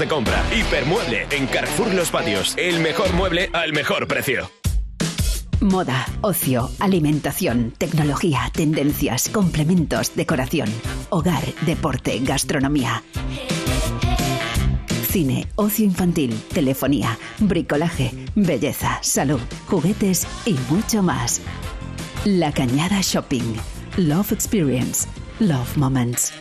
de compra. Hipermueble en Carrefour Los Patios. El mejor mueble al mejor precio. Moda, ocio, alimentación, tecnología, tendencias, complementos, decoración, hogar, deporte, gastronomía. Cine, ocio infantil, telefonía, bricolaje, belleza, salud, juguetes y mucho más. La Cañada Shopping. Love Experience. Love Moments.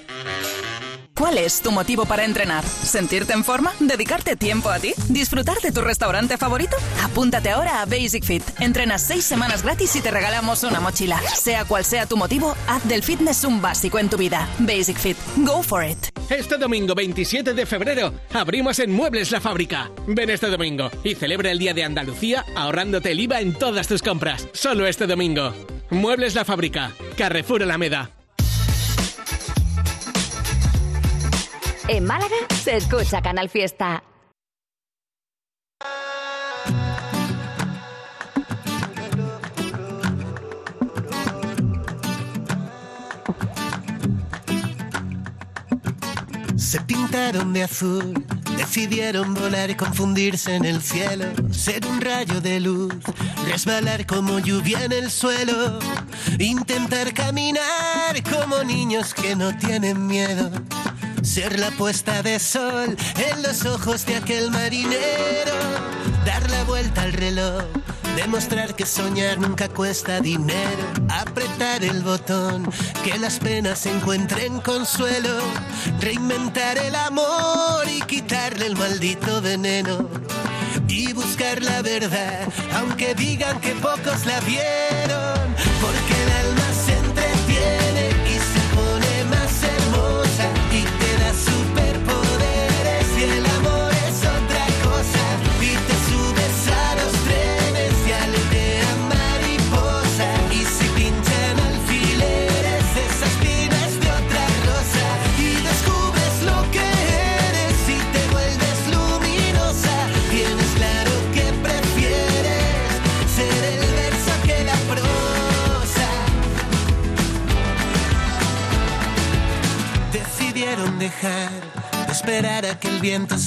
¿Cuál es tu motivo para entrenar? ¿Sentirte en forma? ¿Dedicarte tiempo a ti? ¿Disfrutar de tu restaurante favorito? Apúntate ahora a Basic Fit. Entrenas seis semanas gratis y te regalamos una mochila. Sea cual sea tu motivo, haz del fitness un básico en tu vida. Basic Fit. Go for it. Este domingo 27 de febrero abrimos en Muebles la Fábrica. Ven este domingo y celebra el Día de Andalucía ahorrándote el IVA en todas tus compras. Solo este domingo. Muebles la Fábrica. Carrefour Alameda. En Málaga se escucha Canal Fiesta. Se pintaron de azul, decidieron volar y confundirse en el cielo, ser un rayo de luz, resbalar como lluvia en el suelo, intentar caminar como niños que no tienen miedo ser la puesta de sol en los ojos de aquel marinero, dar la vuelta al reloj, demostrar que soñar nunca cuesta dinero, apretar el botón, que las penas encuentren consuelo, reinventar el amor y quitarle el maldito veneno. Y buscar la verdad, aunque digan que pocos la vieron,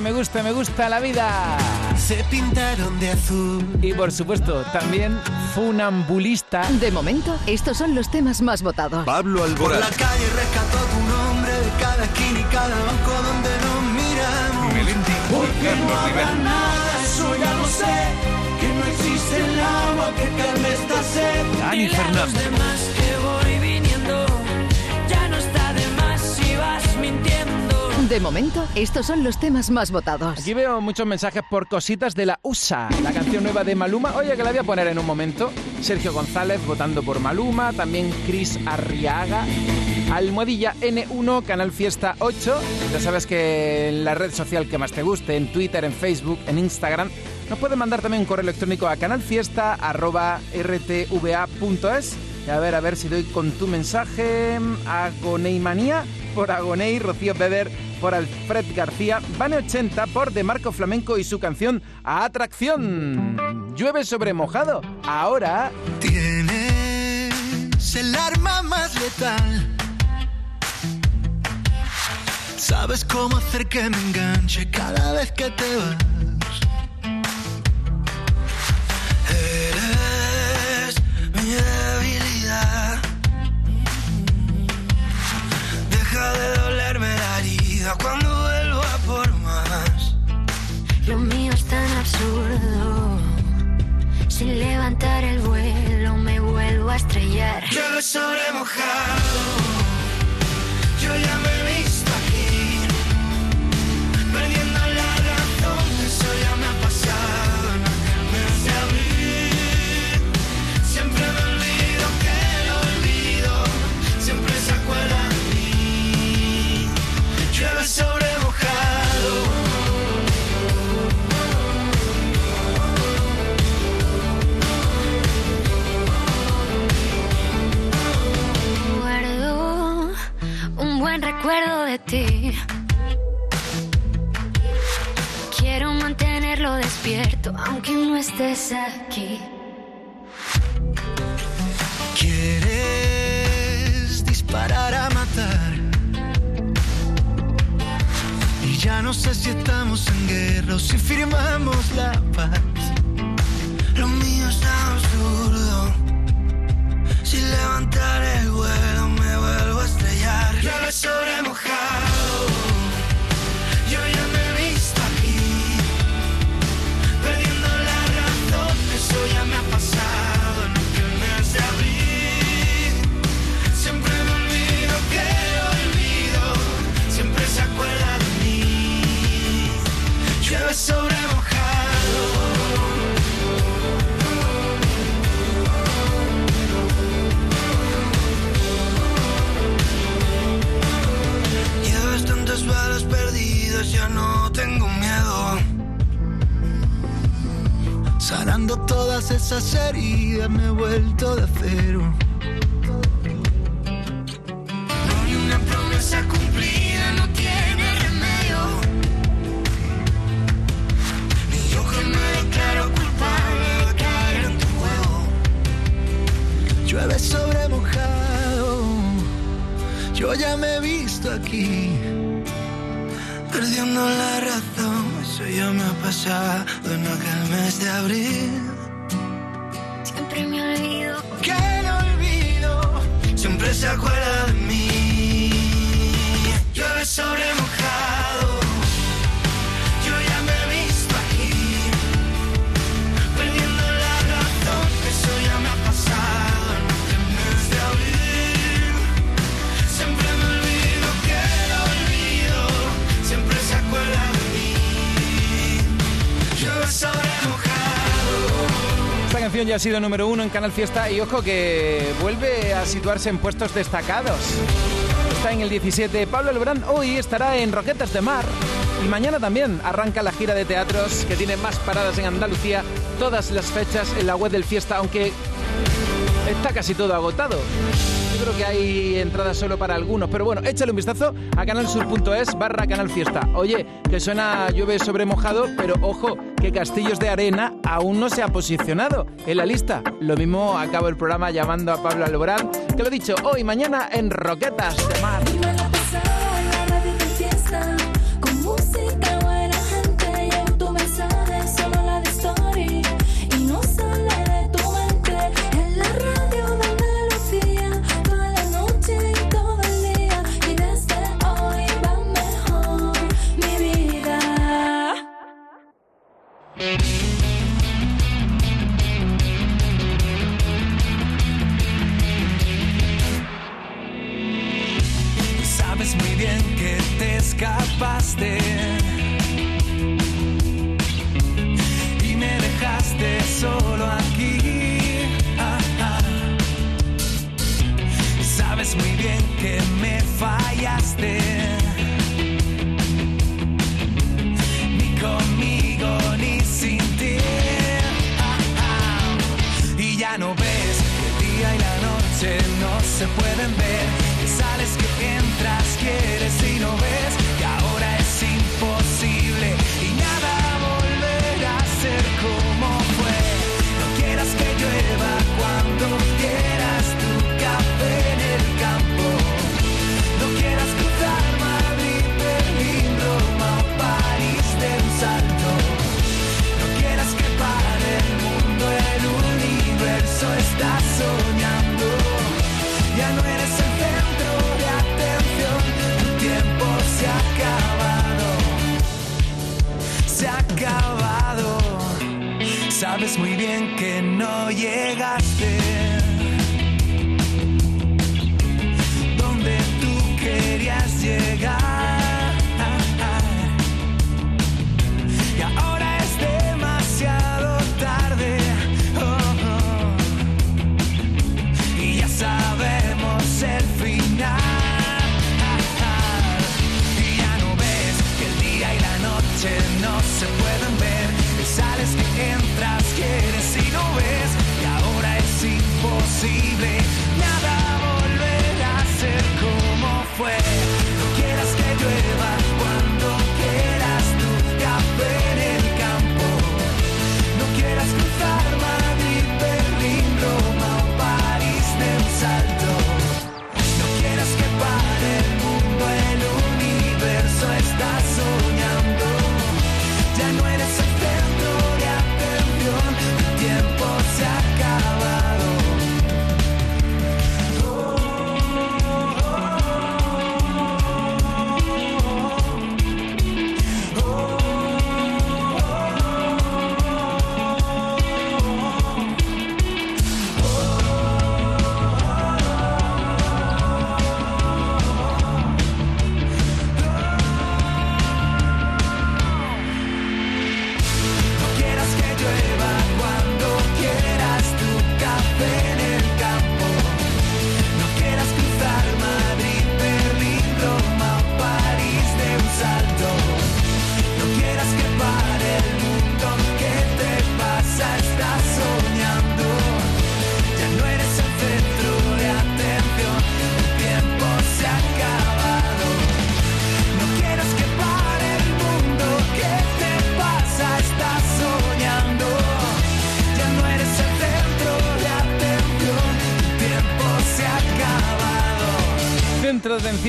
Me gusta, me gusta, me gusta la vida. se pintaron de azul Y por supuesto, también funambulista. De momento, estos son los temas más votados. Pablo por Alborán. la calle rescató tu nombre de cada esquina y cada banco donde nos miramos Melendi y Carlos Rivera. nada, eso ya lo sé, que no existe el agua que calme esta sed. Dani Fernández. demás que voy viniendo. Ya no está de más si vas mintiendo. De momento, estos son los temas más votados. Aquí veo muchos mensajes por cositas de la USA, la canción nueva de Maluma. Oye, que la voy a poner en un momento. Sergio González votando por Maluma, también Chris Arriaga. Almohadilla N1, Canal Fiesta 8. Ya sabes que en la red social que más te guste, en Twitter, en Facebook, en Instagram, nos puedes mandar también un correo electrónico a canalfiesta.rtva.es. A ver, a ver si doy con tu mensaje. Agoneimanía por Agonei, Rocío Beber por Alfred García, Bane 80 por De Marco Flamenco y su canción Atracción. Llueve sobre mojado. Ahora. Tienes el arma más letal. Sabes cómo hacer que me enganche cada vez que te vas. Cuando vuelva por más. Lo mío es tan absurdo. Sin levantar el vuelo me vuelvo a estrellar. Llueve sobre mojado. De ti. Quiero mantenerlo despierto aunque no estés aquí. Quieres disparar a matar. Y ya no sé si estamos en guerra o si firmamos la paz. Lo mío es absurdo. Si levantar el sobre mojado. Yo ya me he visto aquí. Perdiendo la razón, eso ya me ha pasado en aquel mes de abril. Siempre me olvido que olvido, siempre se acuerda de mí. Llueve sobre todas esas heridas me he vuelto de cero. Sido número uno en Canal Fiesta y ojo que vuelve a situarse en puestos destacados. Está en el 17. Pablo Lebrán hoy estará en Roquetas de Mar. Y mañana también arranca la gira de teatros que tiene más paradas en Andalucía. Todas las fechas en la web del Fiesta, aunque está casi todo agotado. Creo que hay entradas solo para algunos. Pero bueno, échale un vistazo a canalsur.es barra canal fiesta. Oye, que suena llueve sobre mojado, pero ojo, que Castillos de Arena aún no se ha posicionado en la lista. Lo mismo acabo el programa llamando a Pablo Alborán, que lo he dicho hoy, mañana en Roquetas de Mar.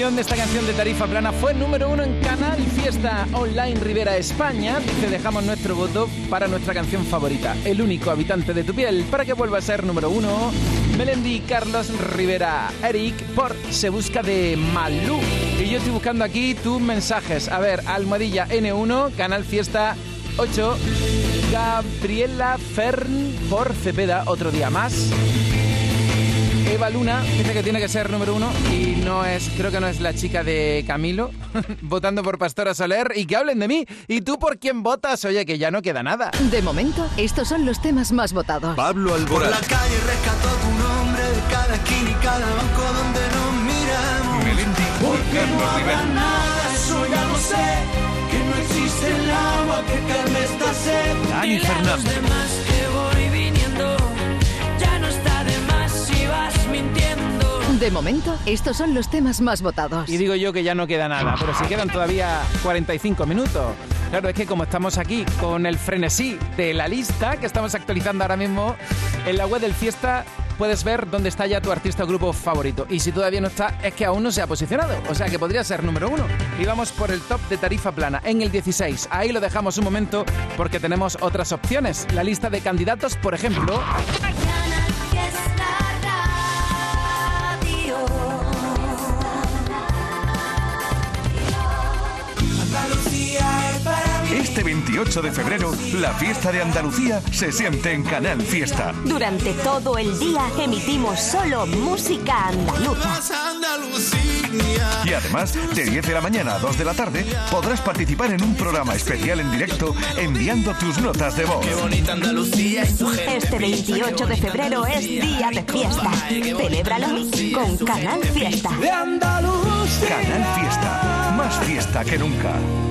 De esta canción de Tarifa Plana fue número uno en Canal Fiesta Online Rivera España. Dice, dejamos nuestro voto para nuestra canción favorita, El único habitante de tu piel, para que vuelva a ser número uno. Melendi Carlos Rivera Eric por Se Busca de Malú. Y yo estoy buscando aquí tus mensajes. A ver, Almohadilla N1, Canal Fiesta 8. Gabriela Fern por Cepeda, otro día más. Eva Luna dice que tiene que ser número uno y no es, creo que no es la chica de Camilo, votando por Pastora Soler y que hablen de mí. ¿Y tú por quién votas? Oye, que ya no queda nada. De momento, estos son los temas más votados. Pablo Por Alborán. la calle rescató tu nombre de cada esquina y cada banco donde nos miramos. Melendi Carlos Rivera. nada, eso ya lo sé. Que no existe el agua que calme esta sed. Dani Fernández. Mintiendo. De momento, estos son los temas más votados. Y digo yo que ya no queda nada, pero si quedan todavía 45 minutos. Claro, es que como estamos aquí con el frenesí de la lista que estamos actualizando ahora mismo en la web del Fiesta, puedes ver dónde está ya tu artista o grupo favorito. Y si todavía no está, es que aún no se ha posicionado. O sea que podría ser número uno. Y vamos por el top de tarifa plana en el 16. Ahí lo dejamos un momento porque tenemos otras opciones. La lista de candidatos, por ejemplo, Este 28 de febrero, la fiesta de Andalucía se siente en Canal Fiesta. Durante todo el día emitimos solo música andaluza. Y además, de 10 de la mañana a 2 de la tarde, podrás participar en un programa especial en directo enviando tus notas de voz. Este 28 de febrero es día de fiesta. Celébralo con Canal Fiesta. Canal Fiesta, más fiesta que nunca.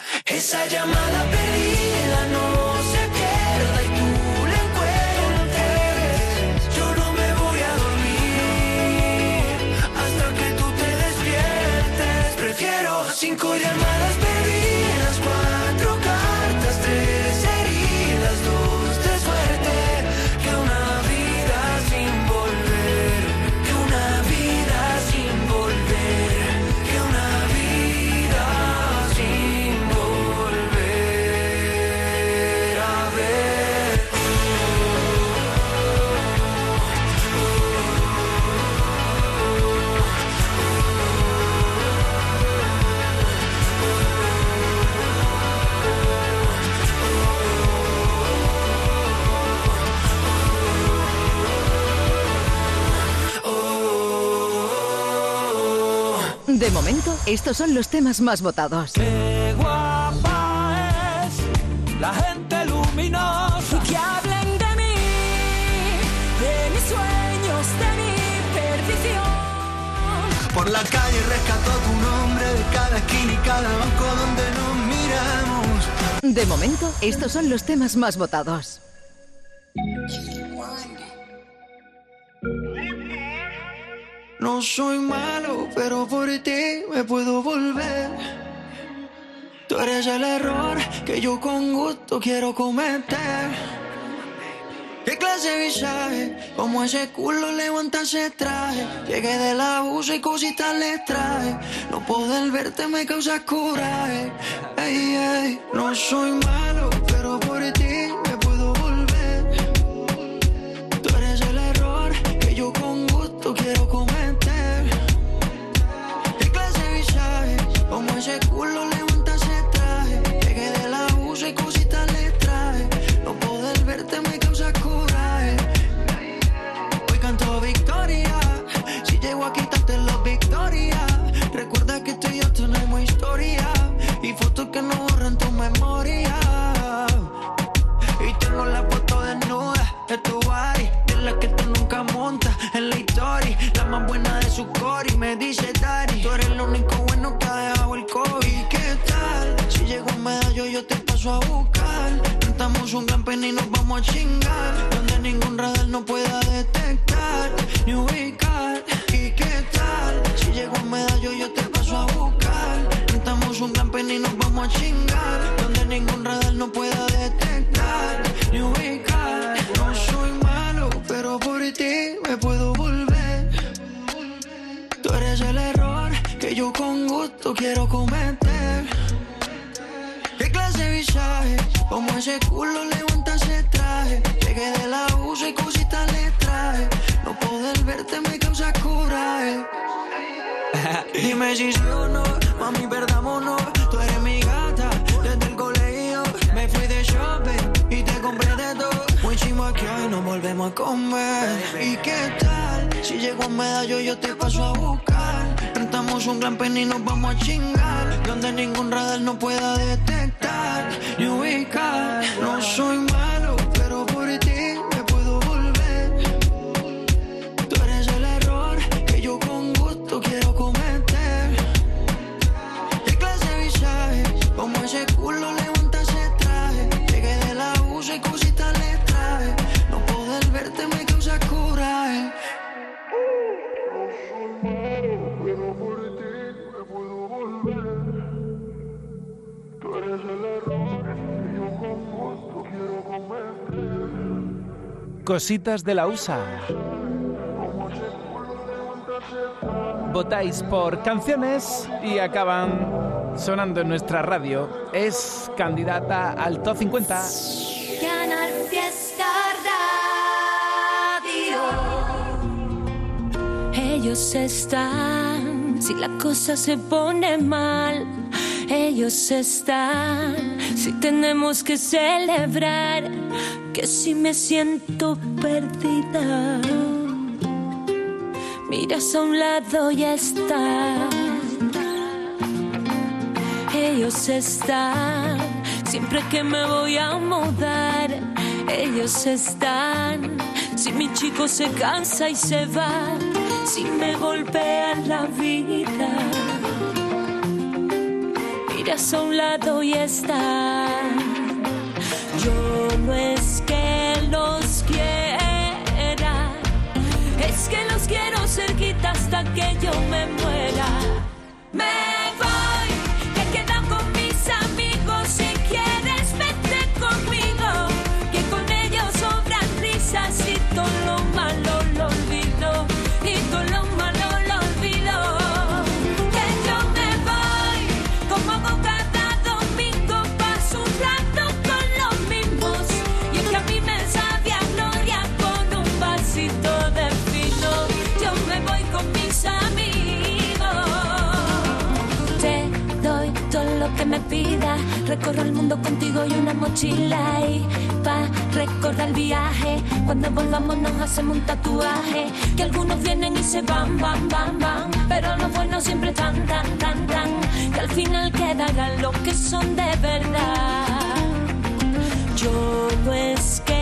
esa llamada perdida no momento, estos son los temas más votados. Qué guapa es la gente luminosa. Que hablen de mí, de mis sueños, de mi perdición. Por la calle rescató tu nombre de cada esquina y cada banco donde nos miramos. De momento, estos son los temas más votados. No soy malo, pero por ti me puedo volver. Tú eres el error que yo con gusto quiero cometer. ¿Qué clase de visaje? Como ese culo levanta ese traje. Llegué del abuso y cositas le traje. No poder verte me causa coraje. Ey, ey, no soy malo, Cositas de la USA. Votáis por canciones y acaban sonando en nuestra radio. Es candidata al top 50. Canal Fiesta Radio. Ellos están, si la cosa se pone mal, ellos están, si tenemos que celebrar que si me siento perdida, miras a un lado y están, ellos están, siempre que me voy a mudar, ellos están, si mi chico se cansa y se va, si me golpea la vida, miras a un lado y están no es que los quiera, es que los quiero cerquita hasta que yo me muera. Me Recorro el mundo contigo y una mochila y pa recordar el viaje. Cuando volvamos nos hacemos un tatuaje. Que algunos vienen y se van, van, van, van. Pero los buenos siempre tan, tan, tan, tan. Que al final quedarán los que son de verdad. Yo no es que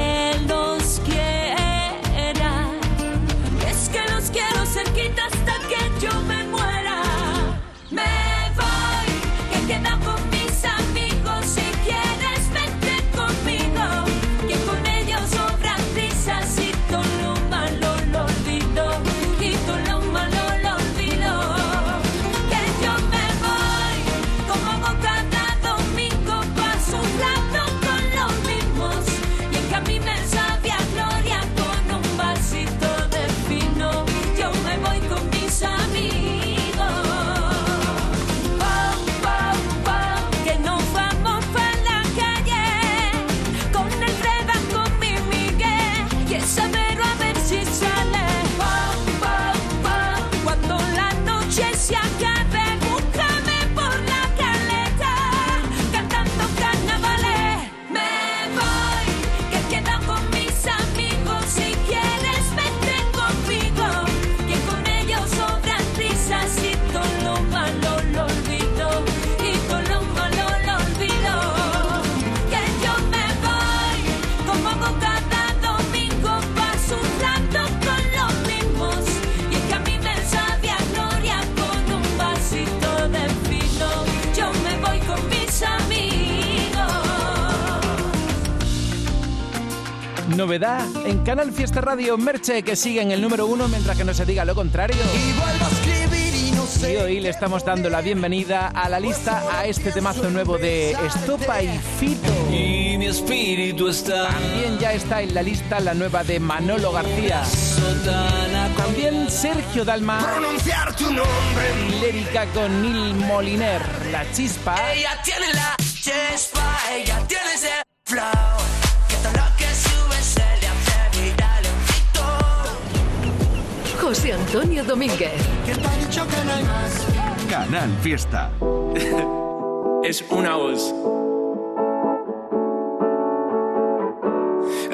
Novedad en Canal Fiesta Radio Merche que sigue en el número uno mientras que no se diga lo contrario. Y vuelvo a escribir y nos le.. Y hoy le estamos dando la bienvenida a la lista a este temazo nuevo de Estopa y Fito. Y mi espíritu está. También ya está en la lista la nueva de Manolo García. También Sergio Dalma. Pronunciar tu nombre. Lérica con Nil Moliner. La chispa. Ella tiene la chispa, ella tiene ese flow. José Antonio Domínguez. Canal Fiesta. es una voz.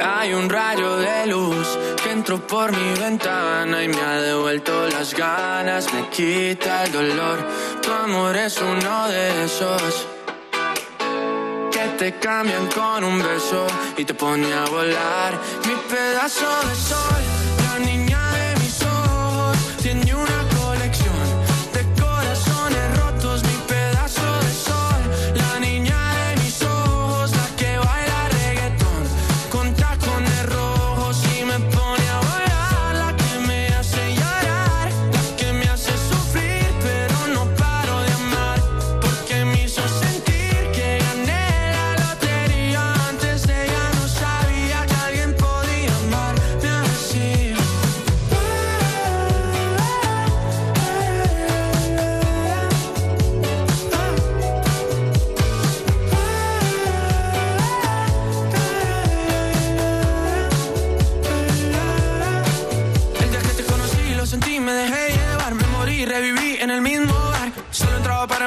Hay un rayo de luz que entró por mi ventana y me ha devuelto las ganas, me quita el dolor. Tu amor es uno de esos que te cambian con un beso y te pone a volar. Mi pedazo de sol, ojos,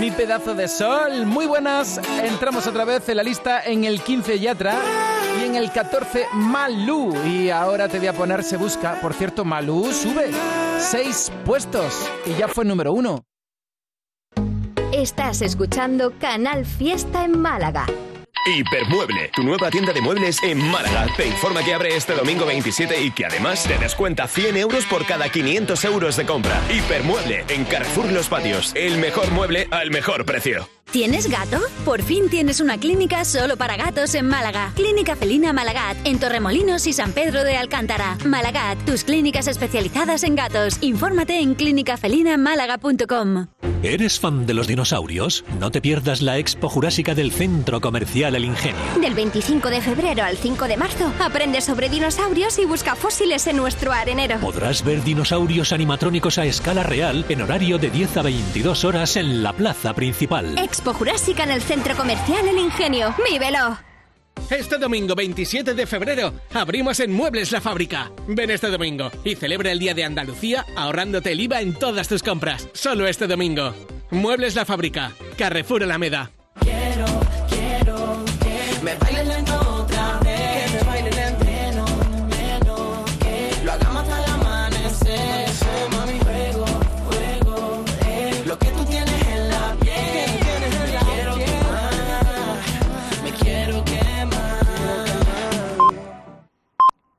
Mi pedazo de sol. Muy buenas. Entramos otra vez en la lista en el 15 Yatra y en el 14 Malú. Y ahora te voy a poner Se Busca. Por cierto, Malú sube seis puestos y ya fue número uno. Estás escuchando Canal Fiesta en Málaga. Hipermueble, tu nueva tienda de muebles en Málaga. Te informa que abre este domingo 27 y que además te descuenta 100 euros por cada 500 euros de compra. Hipermueble, en Carrefour Los Patios. El mejor mueble al mejor precio. ¿Tienes gato? Por fin tienes una clínica solo para gatos en Málaga. Clínica Felina Malagat, en Torremolinos y San Pedro de Alcántara. Malagat, tus clínicas especializadas en gatos. Infórmate en clínicafelinamálaga.com. ¿Eres fan de los dinosaurios? No te pierdas la Expo Jurásica del Centro Comercial El Ingenio. Del 25 de febrero al 5 de marzo, aprende sobre dinosaurios y busca fósiles en nuestro arenero. Podrás ver dinosaurios animatrónicos a escala real en horario de 10 a 22 horas en la plaza principal. Expo Jurásica en el Centro Comercial El Ingenio. ¡Vívelo! Este domingo 27 de febrero abrimos en Muebles la Fábrica. Ven este domingo y celebra el Día de Andalucía ahorrándote el IVA en todas tus compras. Solo este domingo. Muebles la Fábrica. Carrefour Alameda.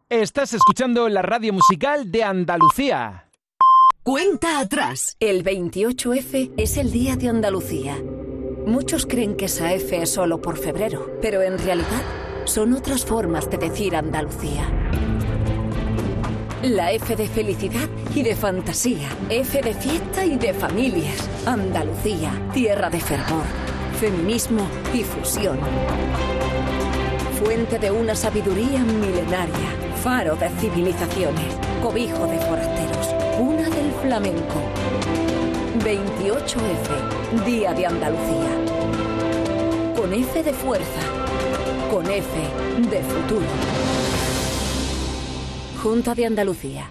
Estás escuchando la radio musical de Andalucía. Cuenta atrás. El 28F es el Día de Andalucía. Muchos creen que esa F es solo por febrero, pero en realidad son otras formas de decir Andalucía. La F de felicidad y de fantasía. F de fiesta y de familias. Andalucía, tierra de fervor, feminismo y fusión. Fuente de una sabiduría milenaria. Faro de civilizaciones. Cobijo de forasteros. Cuna del flamenco. 28F, Día de Andalucía. Con F de fuerza. Con F de futuro. Junta de Andalucía.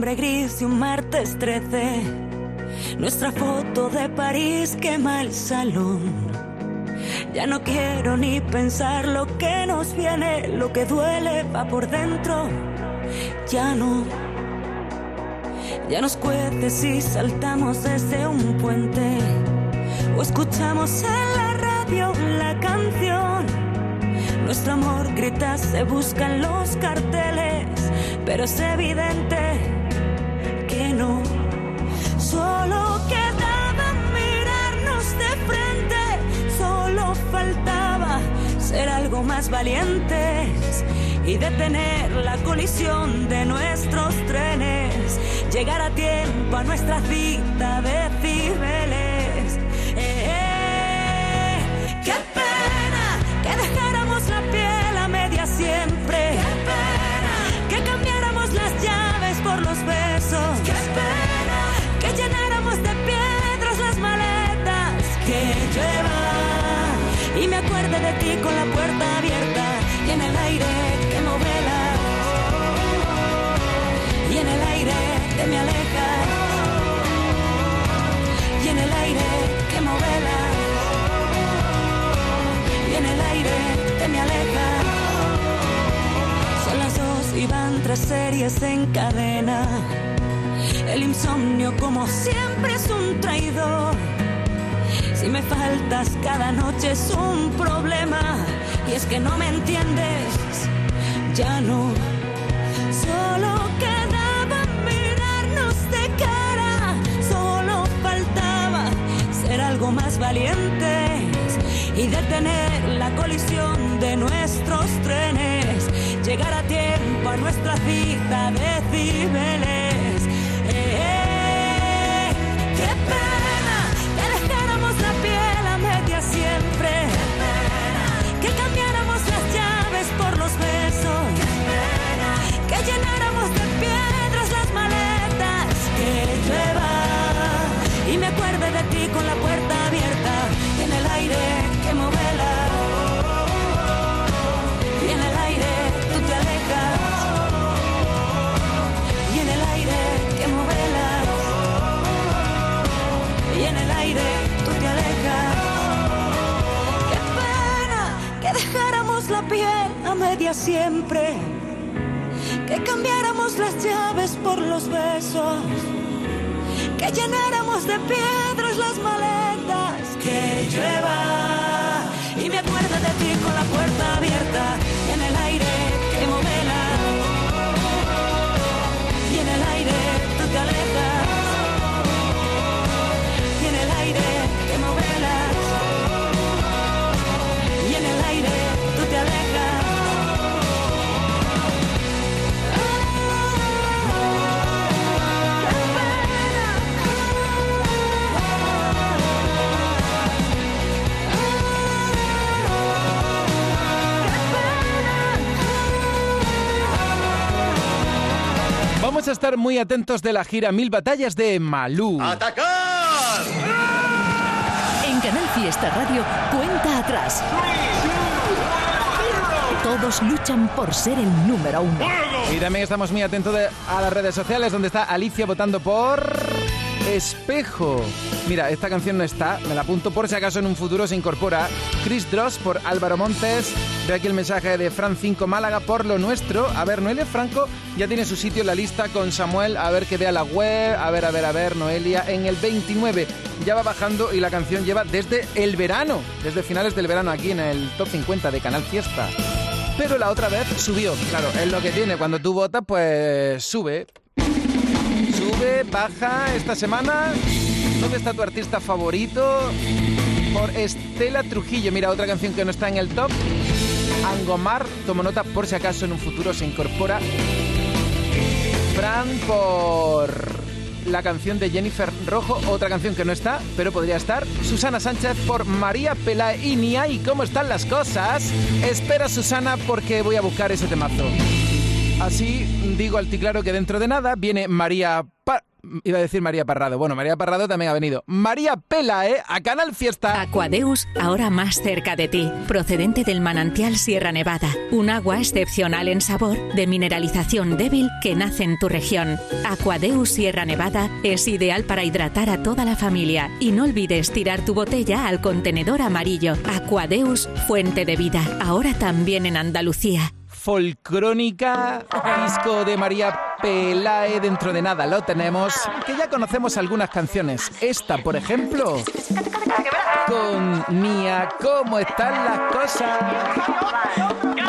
Gris y un martes 13. Nuestra foto de París quema el salón. Ya no quiero ni pensar lo que nos viene, lo que duele va por dentro. Ya no. Ya nos cuece si saltamos desde un puente o escuchamos en la radio la canción. Nuestro amor grita, se buscan los carteles, pero es evidente. Solo quedaba mirarnos de frente, solo faltaba ser algo más valientes y detener la colisión de nuestros trenes, llegar a tiempo a nuestra cita de. De ti con la puerta abierta y en el aire que no vela. Y en el aire te me alejas. Y en el aire que me vela. Y en el aire te me alejas. Son las dos y van tres series en cadena. El insomnio como siempre es un traidor. Si me faltas cada noche es un problema. Y es que no me entiendes, ya no. Solo quedaba mirarnos de cara. Solo faltaba ser algo más valientes y detener la colisión de nuestros trenes. Llegar a tiempo a nuestra cita de cibeles. Media siempre. Que cambiáramos las llaves por los besos. Que llenáramos de piedras las maletas. Que llueva. Y me acuerdo de ti con la puerta abierta. Vamos a estar muy atentos de la gira Mil Batallas de Malú. ¡Atacar! En Canal Fiesta Radio, cuenta atrás. Todos luchan por ser el número uno. Y también estamos muy atentos de- a las redes sociales donde está Alicia votando por Espejo. Mira, esta canción no está, me la apunto por si acaso en un futuro se incorpora. Chris Dross por Álvaro Montes. Ve aquí el mensaje de Fran 5 Málaga por lo nuestro. A ver, Noelia Franco ya tiene su sitio en la lista con Samuel. A ver que vea la web. A ver, a ver, a ver, Noelia. En el 29 ya va bajando y la canción lleva desde el verano, desde finales del verano aquí en el top 50 de Canal Fiesta. Pero la otra vez subió. Claro, es lo que tiene. Cuando tú votas, pues sube. Baja esta semana. ¿Dónde está tu artista favorito? Por Estela Trujillo. Mira, otra canción que no está en el top. Angomar, tomo nota por si acaso en un futuro se incorpora. Fran por la canción de Jennifer Rojo, otra canción que no está, pero podría estar. Susana Sánchez por María Pelaínia y cómo están las cosas. Espera Susana porque voy a buscar ese temazo. Así digo al claro que dentro de nada viene María Pa- Iba a decir María Parrado. Bueno, María Parrado también ha venido. María Pelae a Canal Fiesta. Aquadeus, ahora más cerca de ti, procedente del manantial Sierra Nevada, un agua excepcional en sabor, de mineralización débil que nace en tu región. Aquadeus Sierra Nevada es ideal para hidratar a toda la familia y no olvides tirar tu botella al contenedor amarillo. Aquadeus, fuente de vida, ahora también en Andalucía. Folcrónica, disco de María Pelae, dentro de nada lo tenemos, que ya conocemos algunas canciones. Esta, por ejemplo, con Nia, ¿cómo están las cosas?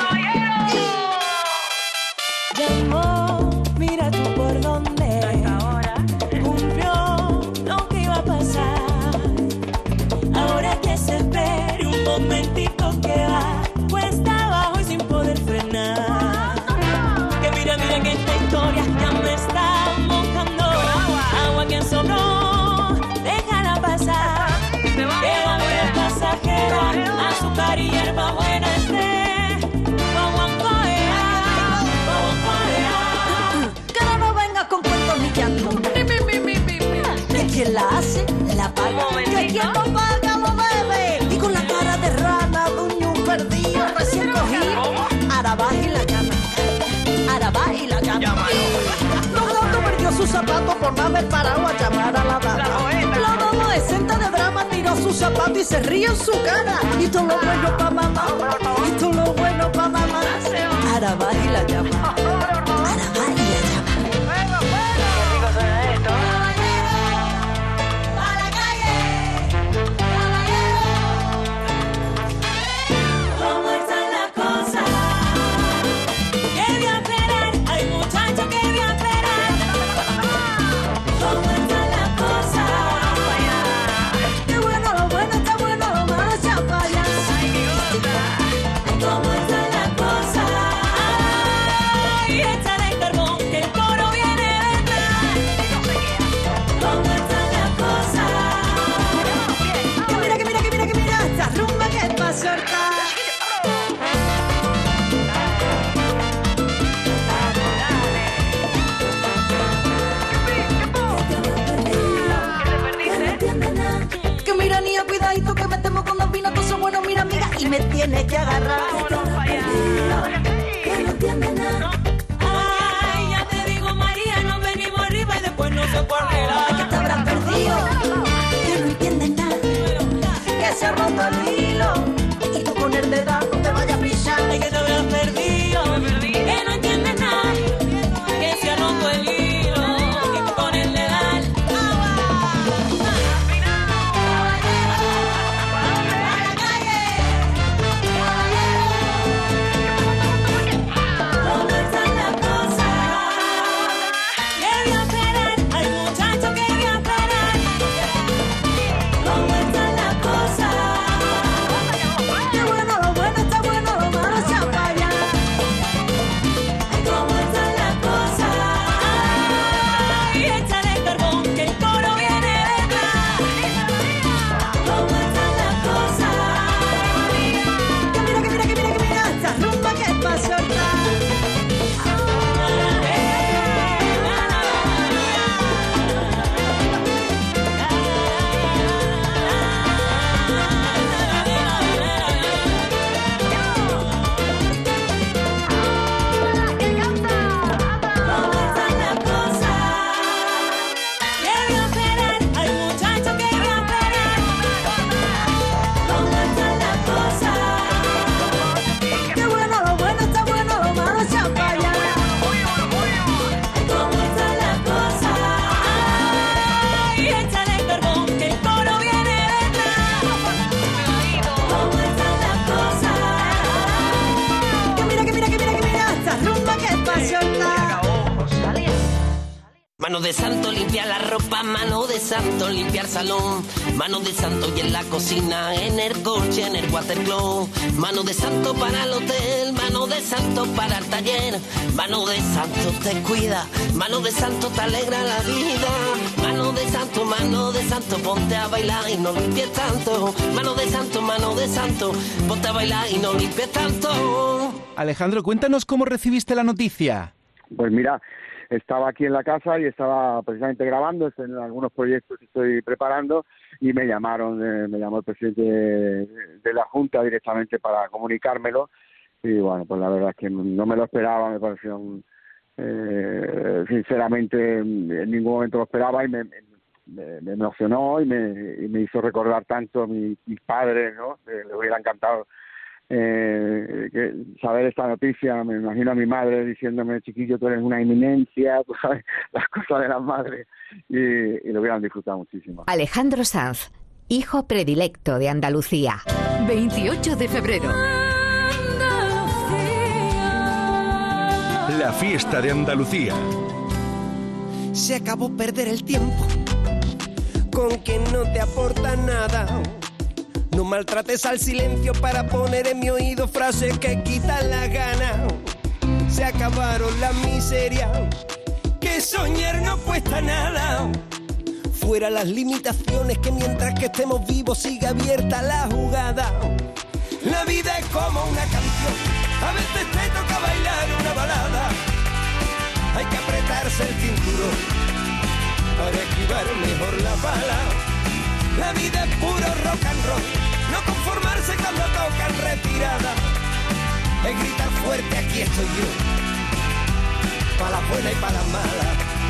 La llama. Logrando perdió sus zapatos por no haber parado a llamar a la dama. La adolescente de drama tiró sus zapatos y se ríe en su cara. Y todo lo bueno pa' mamá. Y todo lo bueno pa' mamá. Ahora va y la llama. me tienes que agarrar. Te cuida, mano de santo te alegra la vida, mano de santo, mano de santo, ponte a bailar y no limpies tanto, mano de santo, mano de santo, ponte a bailar y no limpies tanto. Alejandro, cuéntanos cómo recibiste la noticia. Pues mira, estaba aquí en la casa y estaba precisamente grabando en algunos proyectos que estoy preparando y me llamaron, eh, me llamó el presidente de, de la Junta directamente para comunicármelo y bueno, pues la verdad es que no me lo esperaba, me pareció un, eh, sinceramente en ningún momento lo esperaba y me, me, me emocionó y me, y me hizo recordar tanto a mi- mis padres, ¿no? Eh, les hubiera encantado eh, que saber esta noticia, me imagino a mi madre diciéndome, chiquillo, tú eres una eminencia, tú sabes, las cosas de las madres, y, y lo hubieran disfrutado muchísimo. Alejandro Sanz, hijo predilecto de Andalucía. 28 de febrero. La fiesta de Andalucía. Se acabó perder el tiempo con quien no te aporta nada. No maltrates al silencio para poner en mi oído frases que quitan la gana. Se acabaron la miseria, que soñar no cuesta nada. Fuera las limitaciones que mientras que estemos vivos sigue abierta la jugada. La vida es como una canción, a veces te toca bailar una balada. El cinturón para esquivar mejor la bala. La vida es puro rock and roll, no conformarse cuando tocan retirada. Es gritar fuerte, aquí estoy yo, para la buena y para la mala.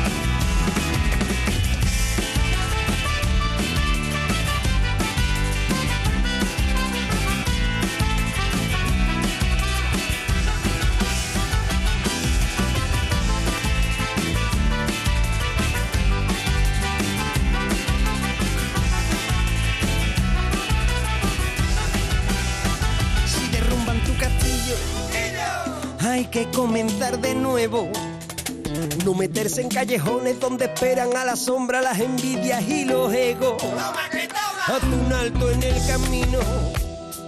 Hay que comenzar de nuevo. No meterse en callejones donde esperan a la sombra las envidias y los egos. Haz un alto en el camino,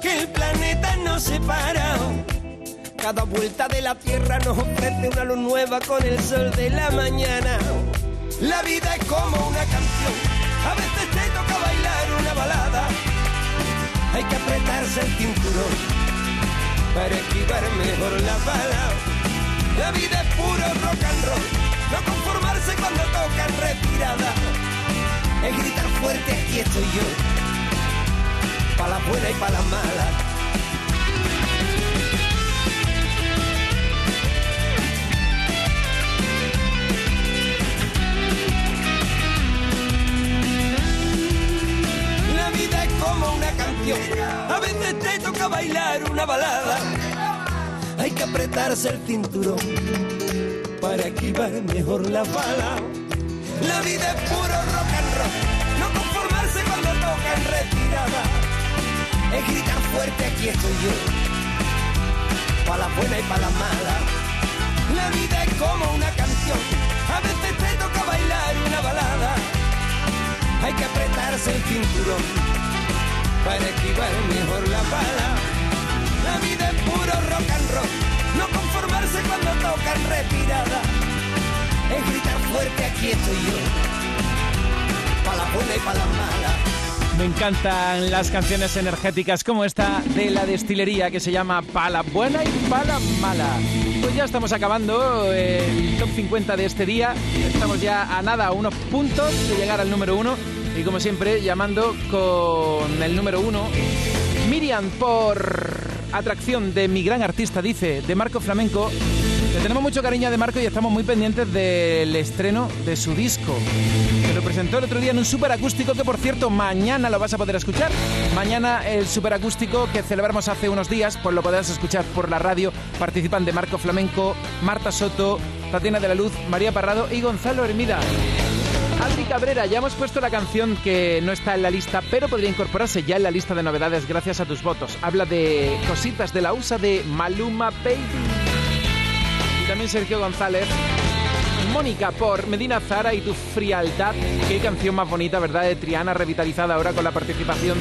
que el planeta nos separa. Cada vuelta de la tierra nos ofrece una luz nueva con el sol de la mañana. La vida es como una canción, a veces te toca bailar una balada. Hay que apretarse el cinturón para esquivar mejor la bala. La vida es puro rock and roll, no conformarse cuando tocan retirada. Es gritar fuerte, aquí estoy yo, para la buena y para la mala. Como una canción, a veces te toca bailar una balada. Hay que apretarse el cinturón para esquivar mejor la bala. La vida es puro rock and roll, no conformarse cuando tocan retirada. Es gritar fuerte, aquí estoy yo, para la buena y para la mala. La vida es como una canción, a veces te toca bailar una balada. Hay que apretarse el cinturón para esquivar mejor la bala. La vida es puro rock and roll, no conformarse cuando tocan retirada. Es gritar fuerte, aquí estoy yo, para la buena y para la mala. Me encantan las canciones energéticas como esta de la destilería que se llama Pala Buena y Pala Mala. Pues ya estamos acabando el top 50 de este día. Estamos ya a nada, a unos puntos de llegar al número uno. Y como siempre, llamando con el número uno, Miriam por atracción de mi gran artista, dice, de Marco Flamenco. Le tenemos mucho cariño a De Marco y estamos muy pendientes del estreno de su disco. Que lo presentó el otro día en un superacústico que, por cierto, mañana lo vas a poder escuchar. Mañana el superacústico que celebramos hace unos días, pues lo podrás escuchar por la radio. Participan de Marco Flamenco, Marta Soto, Tatiana de la Luz, María Parrado y Gonzalo Hermida. Adri Cabrera, ya hemos puesto la canción que no está en la lista, pero podría incorporarse ya en la lista de novedades gracias a tus votos. Habla de cositas de la USA de Maluma Baby. Y también Sergio González. Mónica por Medina Zara y tu frialdad. Qué canción más bonita, ¿verdad? De Triana, revitalizada ahora con la participación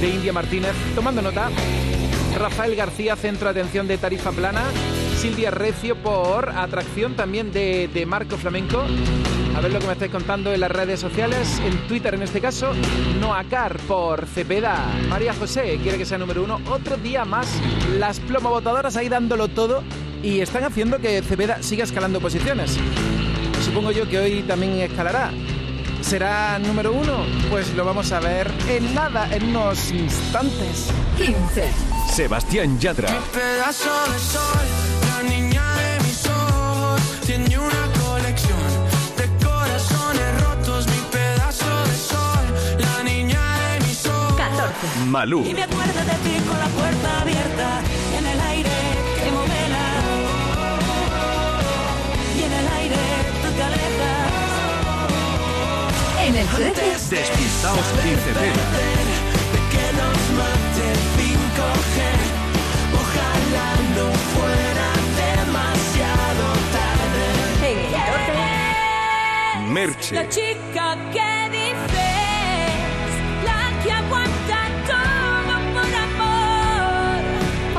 de India Martínez. Tomando nota. Rafael García, centro de atención de Tarifa Plana. Silvia Recio por atracción también de, de Marco Flamenco. A ver lo que me estáis contando en las redes sociales, en Twitter en este caso. Noacar por Cepeda. María José quiere que sea número uno. Otro día más. Las plomobotadoras ahí dándolo todo y están haciendo que Cepeda siga escalando posiciones. Supongo yo que hoy también escalará. ¿Será número uno? Pues lo vamos a ver en nada, en unos instantes. 15. Sebastián Yatra. Pedazo de sol, la niña de mis ojos tiene una colección Malú. Y me acuerdo de ti con la puerta abierta en el aire que modela. Y en el aire tú te alejas. En el 13. Despistaos y Cepeda. De que nos mate el 5G. Ojalá no fuera demasiado tarde. En el 12. Merche. La chica que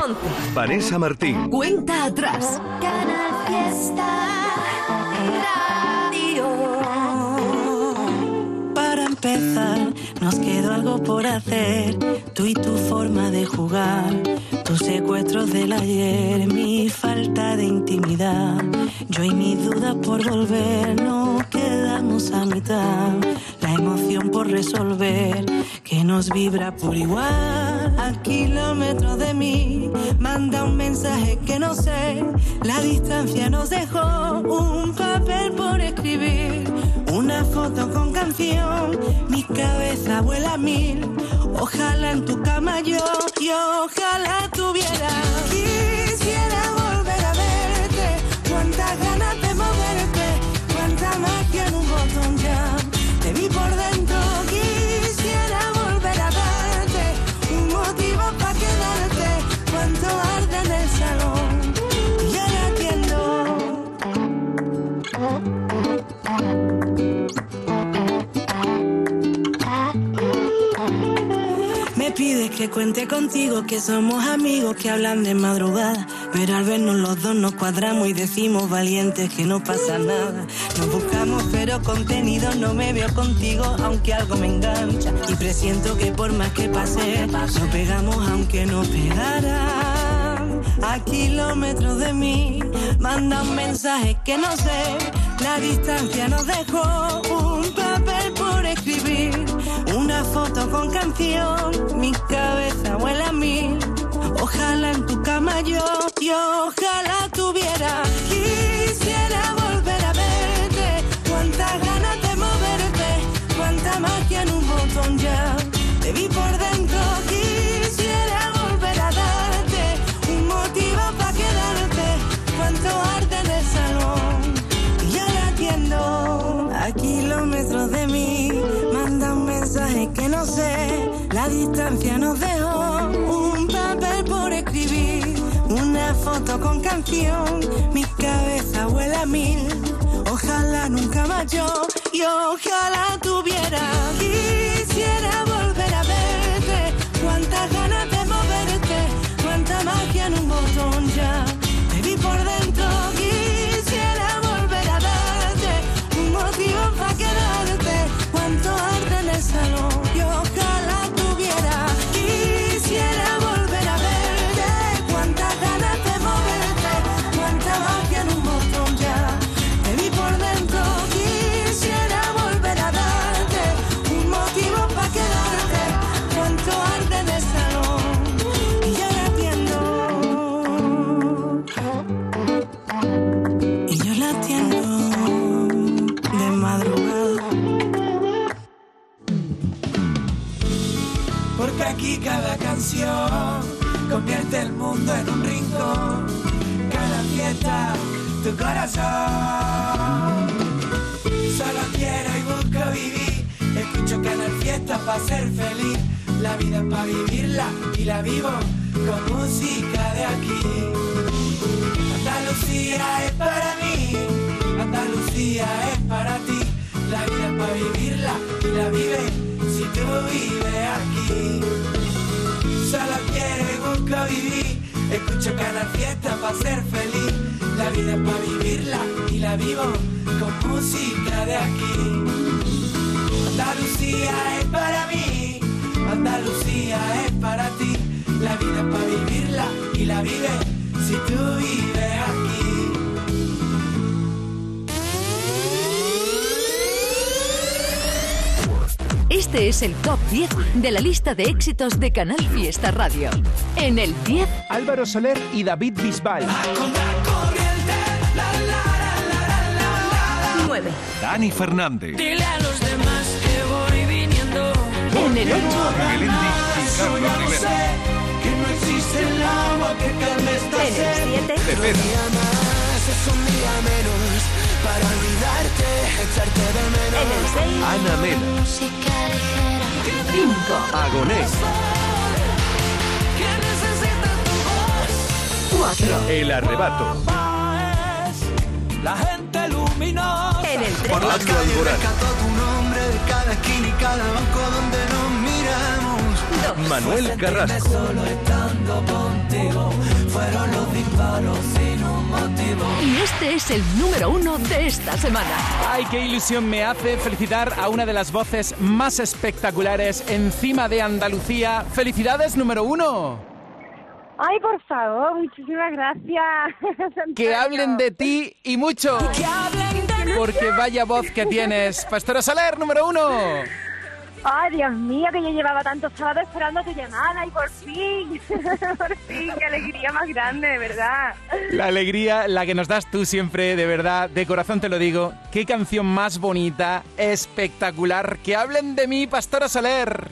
11. Vanessa Martín. Cuenta atrás. Canal Fiesta Radio. Para empezar, nos quedó algo por hacer. Tú y tu forma de jugar. Tus secuestros del ayer, mi falta de intimidad. Yo y mi duda por volver, nos quedamos a mitad. La emoción por resolver, que nos vibra por igual. A kilómetros de mí, manda un mensaje que no sé. La distancia nos dejó un papel por escribir. Una foto con canción, mi cabeza vuela a mil. Ojalá en tu cama yo, y ojalá tuviera. Quisiera volver a verte, cuántas ganas de moverte, cuánta magia en un botón ya. Que cuente contigo, que somos amigos que hablan de madrugada. Pero al vernos los dos nos cuadramos y decimos valientes que no pasa nada. Nos buscamos pero contenido no me veo contigo, aunque algo me engancha. Y presiento que por más que pase, nos pegamos aunque no pegara. A kilómetros de mí, manda un mensaje que no sé. La distancia nos dejó un papel por escribir, una foto con canción. Mi cabeza vuela a mil. Ojalá en tu cama yo, y ojalá tuviera. Distancia nos dejó un papel por escribir. Una foto con canción. Mi cabeza vuela a mil. Ojalá nunca más yo. Y ojalá tuviera. Quisiera volver convierte el mundo en un rincón. Cada fiesta, tu corazón. Solo quiero y busco vivir. Escucho Canal Fiesta para ser feliz. La vida es para vivirla y la vivo con música de aquí. Andalucía es para mí, Andalucía es para ti. La vida es para vivirla y la vive si tú vives aquí. Solo quiero y busco vivir. Escucho cada fiesta para ser feliz. La vida es para vivirla y la vivo con música de aquí. Andalucía es para mí, Andalucía es para ti. La vida es para vivirla y la vive si tú vives aquí. Este es el top 10 de la lista de éxitos de Canal Fiesta Radio. En el 10, Álvaro Soler y David Bisbal. 9. Dani Fernández. Dile a los demás que voy viniendo. En el 8, Melendi y Carlos Ya lo Rivera. sé, que no existe el agua que calme esta En el sed. 7. Para olvidarte, echarte de menos. En el 6, Ana Mena. 5. Agonés. Que necesita tu voz. 4. El arrebato. La gente luminosa. En el 3, Pablo Alborán. Rescató tu nombre de cada esquina y cada banco donde nos miramos. 2. Manuel Carrasco. Solo estando contigo fueron los disparos sin un motivo. Y este es el número 1 de esta semana. Ay, qué ilusión me hace felicitar a una de las voces más espectaculares encima de Andalucía. ¡Felicidades número uno! Ay, por favor, muchísimas gracias. Que hablen de ti y mucho. Porque vaya voz que tienes. Pastora Soler, número uno. Ay, Dios mío, que yo llevaba tantos sábados esperando tu llamada y por fin, por fin, qué alegría más grande, de verdad. La alegría, la que nos das tú siempre, de verdad, de corazón te lo digo. Qué canción más bonita, espectacular. Que hablen de mí, Pastora Soler.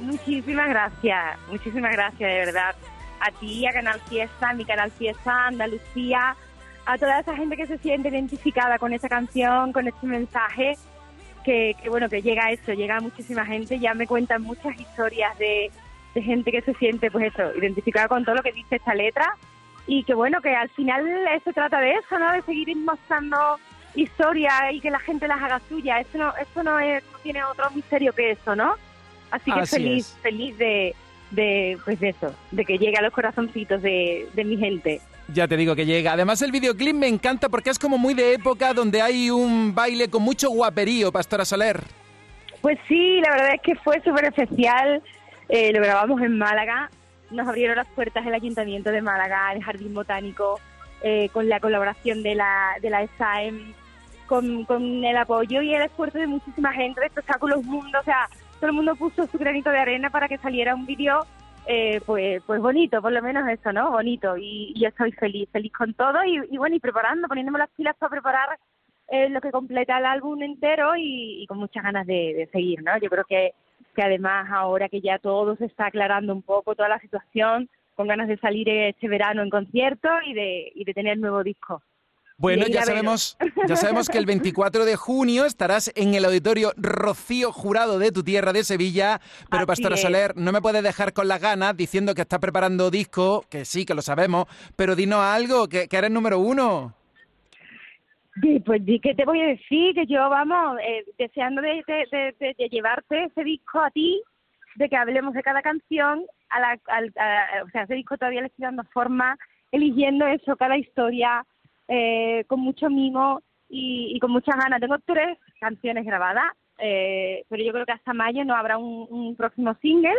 Muchísimas gracias, muchísimas gracias, de verdad. A ti, a Canal Fiesta, a mi Canal Fiesta, Andalucía, a toda esa gente que se siente identificada con esa canción, con este mensaje, que, que bueno, que llega a eso, llega a muchísima gente. Ya me cuentan muchas historias de, de gente que se siente, pues eso, identificada con todo lo que dice esta letra. Y que bueno, que al final se trata de eso, ¿no? De seguir mostrando historias y que la gente las haga suyas. Eso no, eso no, es, no tiene otro misterio que eso, ¿no? Así que Así feliz, es. feliz de, de, pues de eso, de que llegue a los corazoncitos de, de mi gente. Ya te digo que llega. Además el videoclip me encanta porque es como muy de época donde hay un baile con mucho guaperío, Pastora Soler. Pues sí, la verdad es que fue súper especial. Eh, lo grabamos en Málaga. Nos abrieron las puertas el Ayuntamiento de Málaga, el Jardín Botánico, eh, con la colaboración de la, de la SAEM, con, con el apoyo y el esfuerzo de muchísima gente de Espectáculos Mundo. O sea, todo el mundo puso su granito de arena para que saliera un vídeo eh, pues, pues bonito, por lo menos eso, ¿no? Bonito. Y, y yo estoy feliz, feliz con todo y, bueno, y preparando, poniéndome las pilas para preparar eh, lo que completa el álbum entero y, y con muchas ganas de, de seguir, ¿no? Yo creo que, que además ahora que ya todo se está aclarando un poco, toda la situación, con ganas de salir este verano en concierto y de, y de tener nuevo disco. Bueno, ya a verlo. sabemos, ya sabemos que el 24 de junio estarás en el auditorio Rocío Jurado de tu tierra de Sevilla, pero Así Pastora es. Soler, no me puedes dejar con las ganas diciendo que estás preparando disco, que sí, que lo sabemos, pero dinos algo, que, que eres número uno. Sí, pues ¿qué te voy a decir? Que yo, vamos, eh, deseando de, de- de- de- llevarte ese disco a ti, de que hablemos de cada canción, a la, al- a- o sea, ese disco todavía le estoy dando forma, eligiendo eso, cada historia, eh, con mucho mimo y, y con muchas ganas. Tengo tres canciones grabadas, eh, pero yo creo que hasta mayo no habrá un, un próximo single.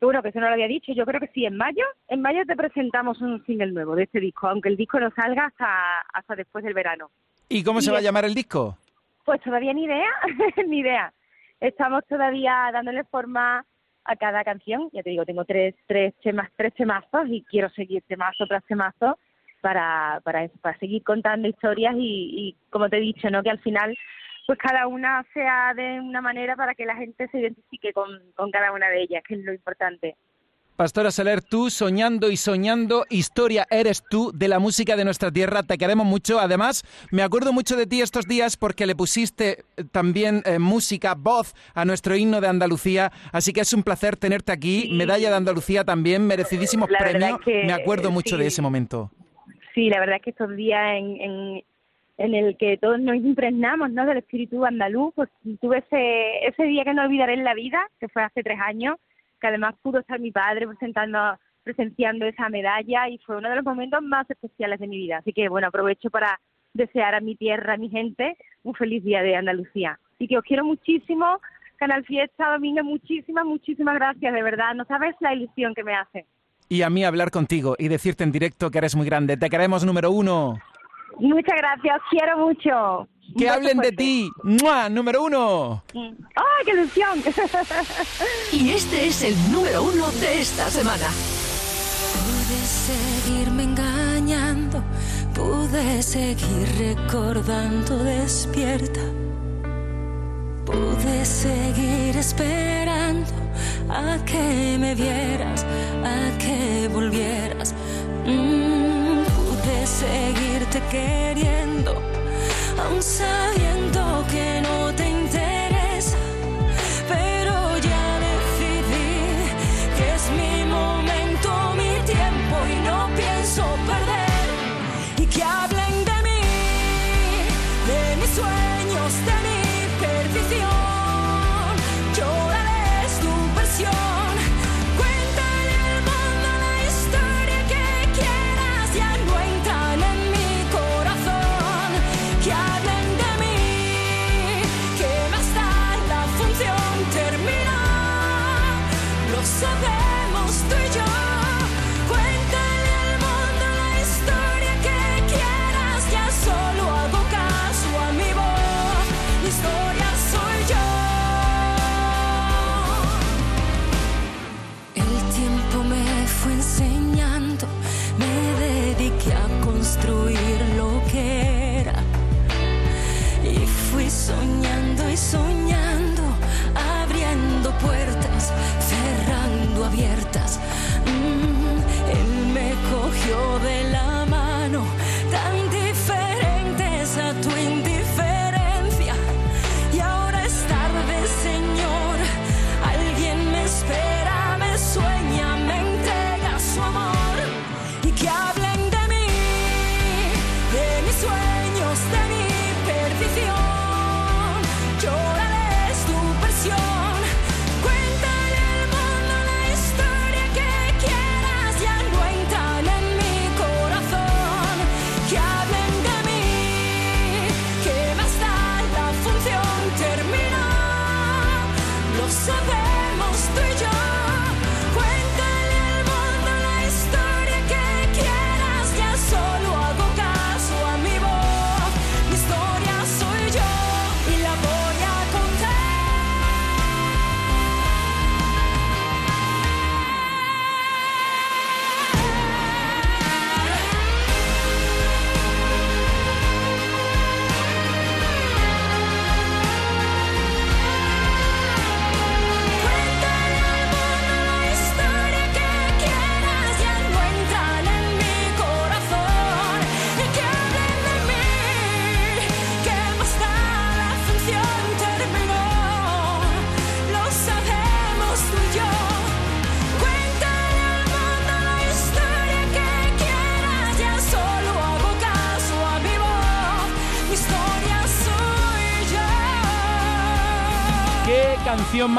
Bueno, que eso no lo había dicho, yo creo que sí, en mayo. En mayo te presentamos un single nuevo de este disco, aunque el disco no salga hasta, hasta después del verano. ¿Y cómo Y se va a llamar el disco? Pues todavía ni idea, ni idea. Estamos todavía dándole forma a cada canción. Ya te digo, tengo tres, tres temas, tres temazos y quiero seguir temazo tras temazo para, para, para seguir contando historias y, y, como te he dicho, ¿no? Que al final, pues cada una sea de una manera para que la gente se identifique con, con cada una de ellas, que es lo importante. Pastora Soler, tú soñando y soñando, historia eres tú de la música de nuestra tierra, te queremos mucho. Además, me acuerdo mucho de ti estos días porque le pusiste eh, también eh, música, voz a nuestro himno de Andalucía, así que es un placer tenerte aquí. Medalla de Andalucía también, merecidísimos La premios. es que, me acuerdo mucho de ese momento. Sí, la verdad es que estos días en, en, el que todos nos impregnamos ¿no? del espíritu andaluz, pues tuve ese, ese día que no olvidaré en la vida, que fue hace tres años, que además pudo estar mi padre presentando, presenciando esa medalla y fue uno de los momentos más especiales de mi vida. Así que bueno, aprovecho para desear a mi tierra, a mi gente, un feliz día de Andalucía. Así que os quiero muchísimo, Canal Fiesta, Domingo, muchísimas, muchísimas gracias, de verdad. No sabes la ilusión que me hace. Y a mí hablar contigo y decirte en directo que eres muy grande. Te queremos número uno. Muchas gracias, quiero mucho. Que hablen de ti. ¡Mua! Número uno. ¡Ay, qué ilusión! Y este es el número uno de esta semana. Pude seguirme engañando, pude seguir recordando despierta. Pude seguir esperando a que me vieras, a que. Mm, pude seguirte queriendo, aun sabiendo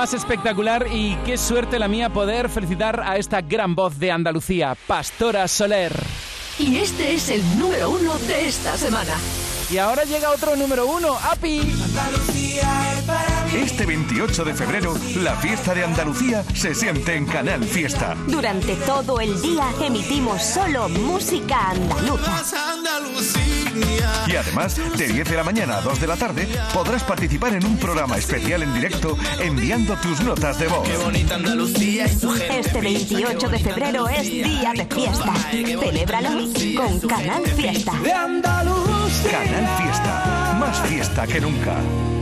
más espectacular y qué suerte la mía poder felicitar a esta gran voz de Andalucía, Pastora Soler. Y este es el número uno de esta semana. Y ahora llega otro número uno, Api. Este 28 de febrero, la fiesta de Andalucía se siente en Canal Fiesta. Durante todo el día emitimos solo música andaluza. Y además, de 10 de la mañana a 2 de la tarde, podrás participar en un programa especial en directo enviando tus notas de voz. Este 28 de febrero es día de fiesta. Celébralo con Canal Fiesta. Canal Fiesta, más fiesta que nunca.